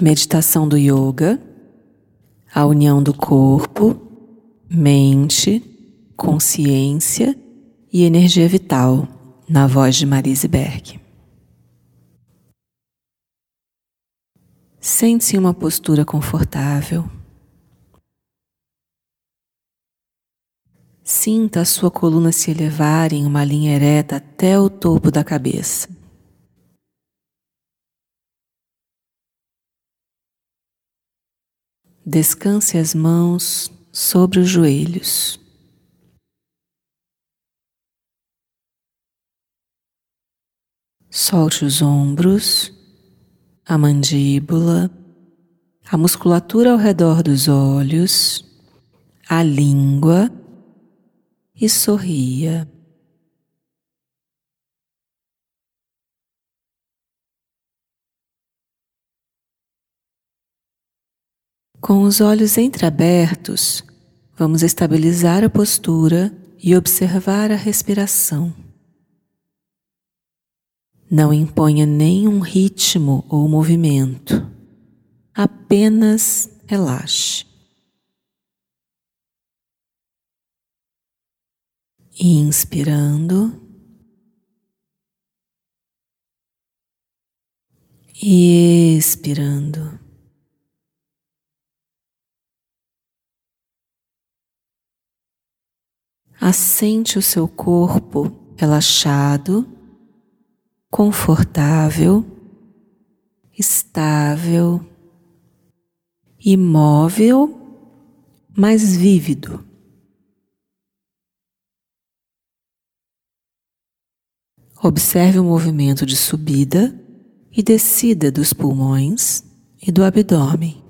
meditação do yoga, a união do corpo, mente, consciência e energia vital, na voz de Marise Berg. Sente-se em uma postura confortável. Sinta a sua coluna se elevar em uma linha ereta até o topo da cabeça. Descanse as mãos sobre os joelhos. Solte os ombros, a mandíbula, a musculatura ao redor dos olhos, a língua e sorria. Com os olhos entreabertos, vamos estabilizar a postura e observar a respiração. Não imponha nenhum ritmo ou movimento, apenas relaxe. Inspirando e expirando. Assente o seu corpo relaxado, confortável, estável, imóvel, mas vívido. Observe o movimento de subida e descida dos pulmões e do abdômen.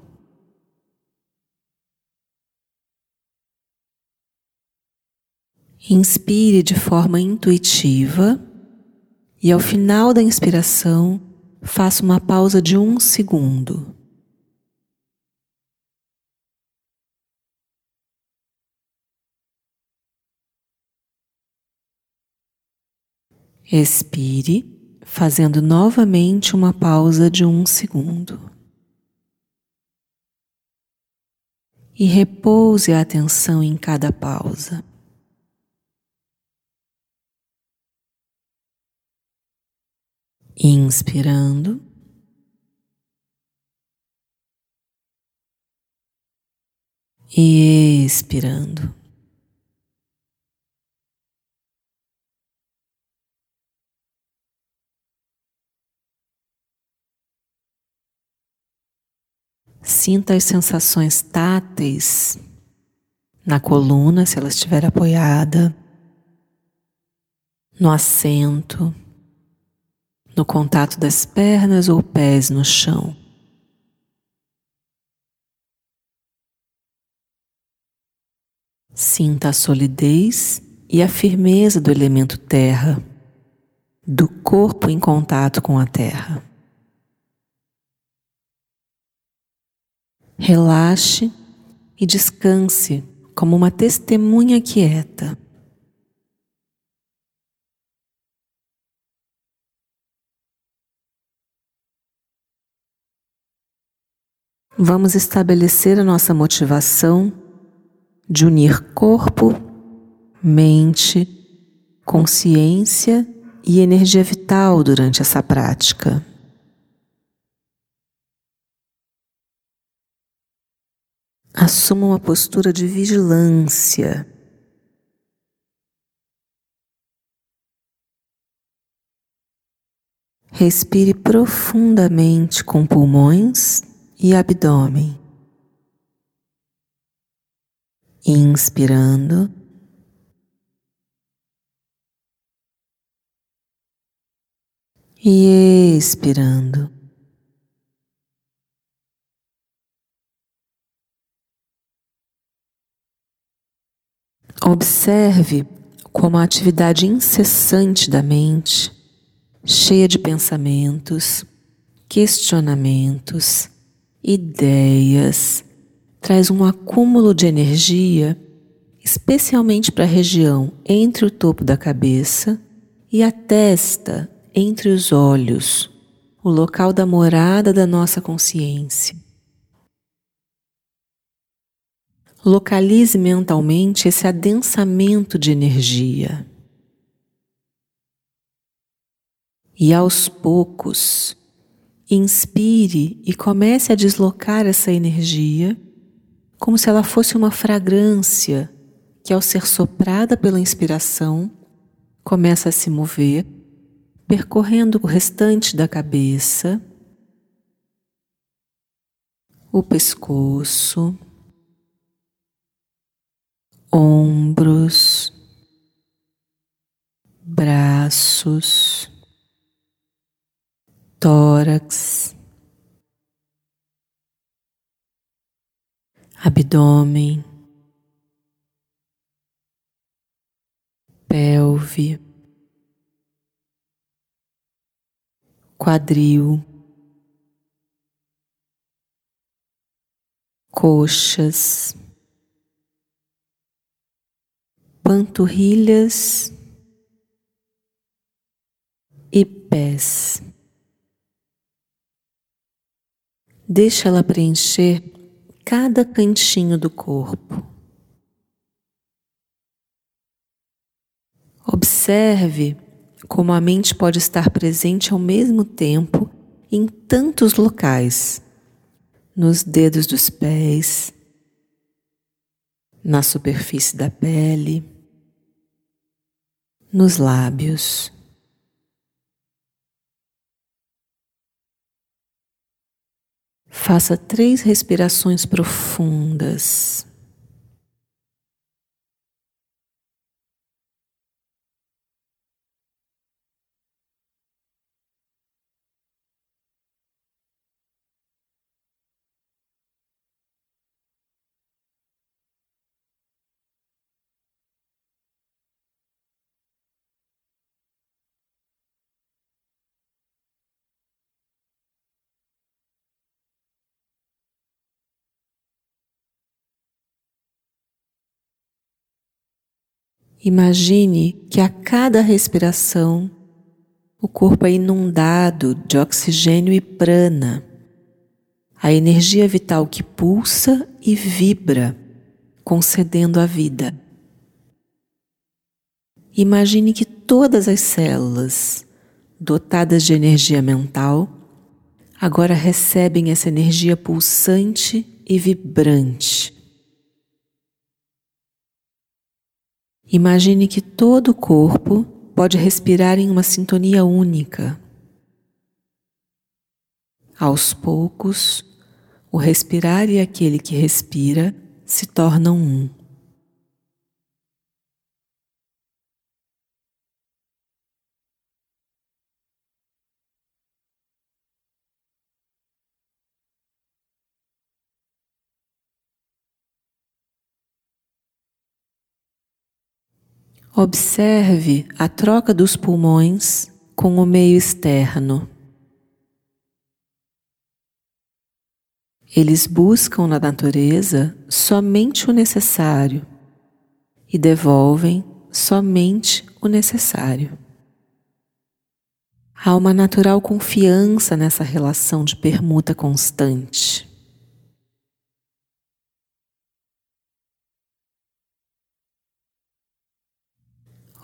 Inspire de forma intuitiva e ao final da inspiração, faça uma pausa de um segundo. Expire, fazendo novamente uma pausa de um segundo. E repouse a atenção em cada pausa. Inspirando. E expirando. Sinta as sensações táteis na coluna, se ela estiver apoiada, no assento no contato das pernas ou pés no chão. Sinta a solidez e a firmeza do elemento terra, do corpo em contato com a terra. Relaxe e descanse como uma testemunha quieta. Vamos estabelecer a nossa motivação de unir corpo, mente, consciência e energia vital durante essa prática. Assuma uma postura de vigilância. Respire profundamente com pulmões e abdômen. Inspirando. E expirando. Observe como a atividade incessante da mente, cheia de pensamentos, questionamentos, ideias, traz um acúmulo de energia, especialmente para a região entre o topo da cabeça e a testa entre os olhos, o local da morada da nossa consciência. Localize mentalmente esse adensamento de energia. E aos poucos, inspire e comece a deslocar essa energia como se ela fosse uma fragrância que, ao ser soprada pela inspiração, começa a se mover, percorrendo o restante da cabeça, o pescoço, ombros, braços, tórax, abdômen, pelve, quadril, coxas, panturrilhas e pés. Deixa ela preencher cada cantinho do corpo. Observe como a mente pode estar presente ao mesmo tempo em tantos locais, nos dedos dos pés, na superfície da pele nos lábios. Faça três respirações profundas. Imagine que a cada respiração o corpo é inundado de oxigênio e prana, a energia vital que pulsa e vibra, concedendo a vida. Imagine que todas as células, dotadas de energia mental, agora recebem essa energia pulsante e vibrante Imagine que todo o corpo pode respirar em uma sintonia única. Aos poucos, o respirar e aquele que respira se tornam um. Observe a troca dos pulmões com o meio externo. Eles buscam na natureza somente o necessário e devolvem somente o necessário. Há uma natural confiança nessa relação de permuta constante.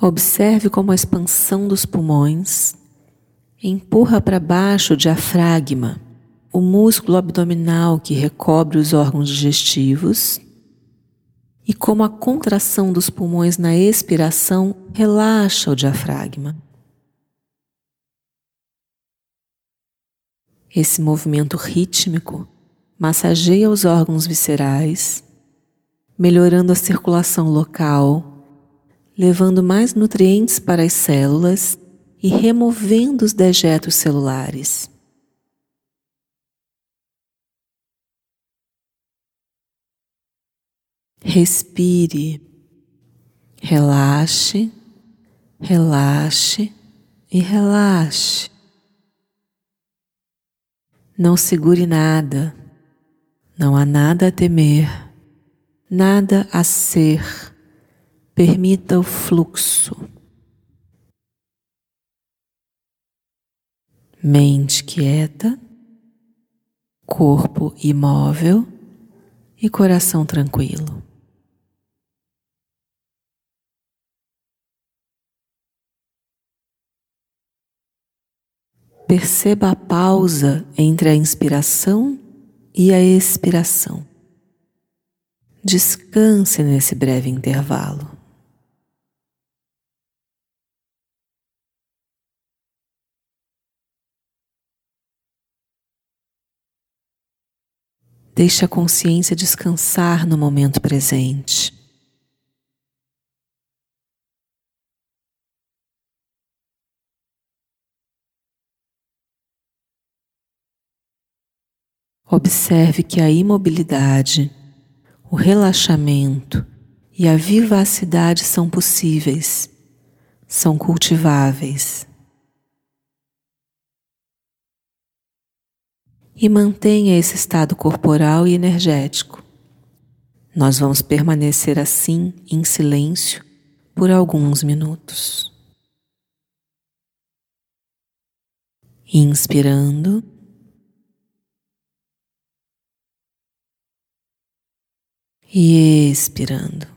Observe como a expansão dos pulmões empurra para baixo o diafragma, o músculo abdominal que recobre os órgãos digestivos, e como a contração dos pulmões na expiração relaxa o diafragma. Esse movimento rítmico massageia os órgãos viscerais, melhorando a circulação local levando mais nutrientes para as células e removendo os dejetos celulares. Respire, relaxe, relaxe e relaxe. Não segure nada, não há nada a temer, nada a ser Permita o fluxo. mente quieta, corpo imóvel e coração tranquilo. Perceba a pausa entre a inspiração e a expiração. Descanse nesse breve intervalo. Deixe a consciência descansar no momento presente. Observe que a imobilidade, o relaxamento e a vivacidade são possíveis, são cultiváveis. E mantenha esse estado corporal e energético. Nós vamos permanecer assim em silêncio por alguns minutos. Inspirando. E expirando.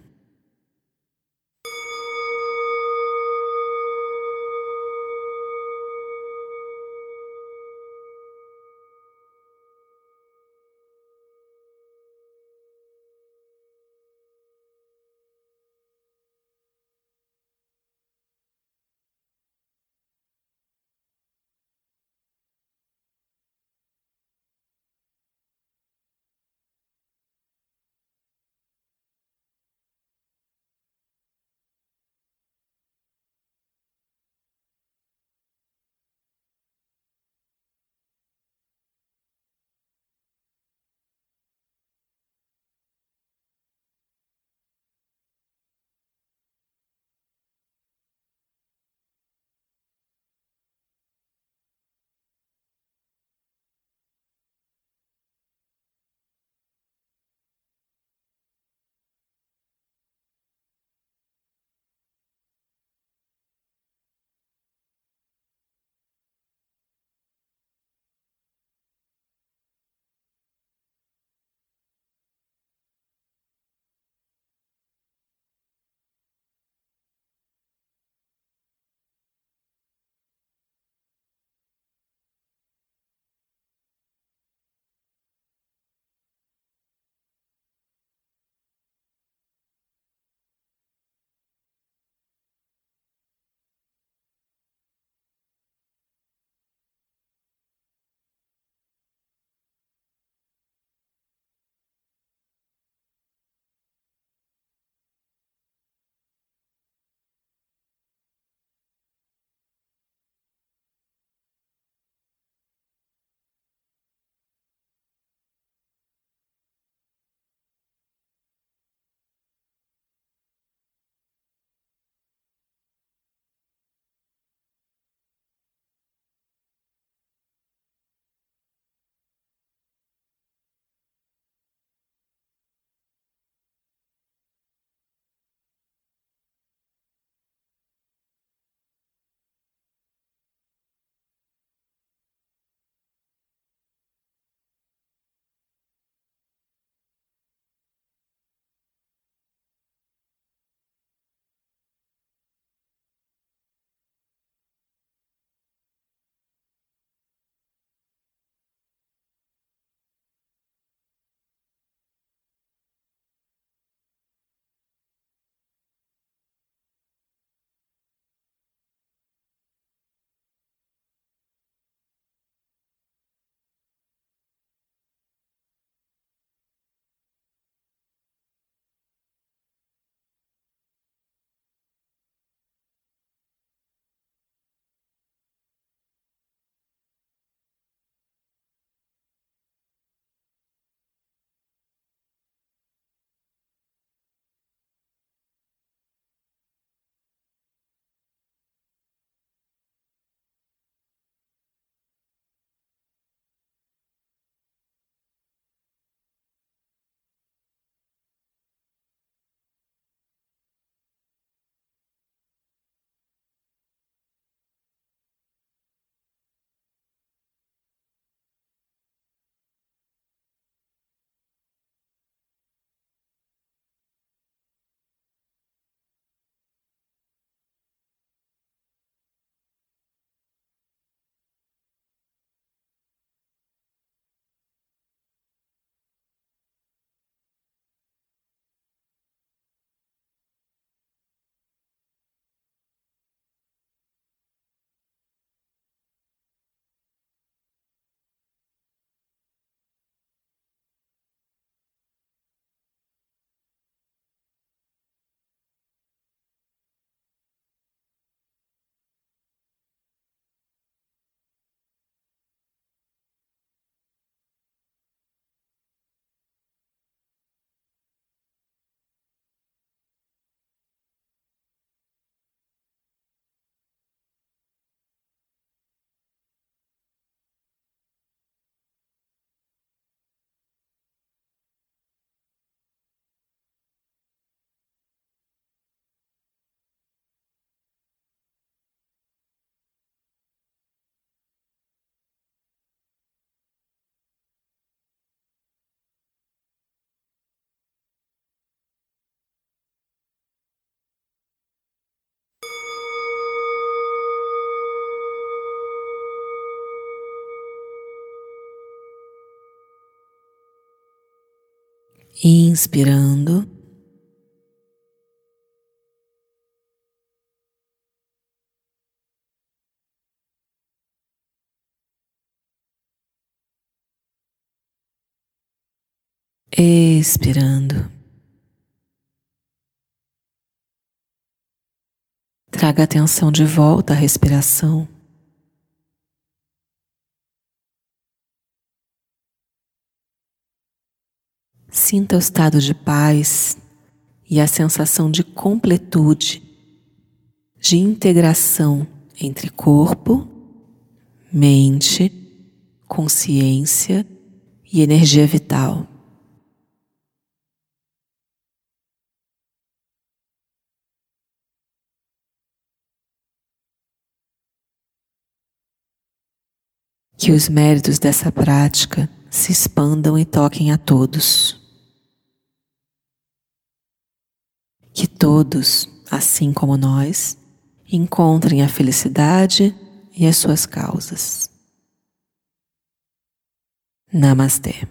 Inspirando. Expirando. Traga atenção de volta à respiração. Sinta o estado de paz e a sensação de completude, de integração entre corpo, mente, consciência e energia vital. Que os méritos dessa prática se expandam e toquem a todos. Que todos, assim como nós, encontrem a felicidade e as suas causas. Namastê.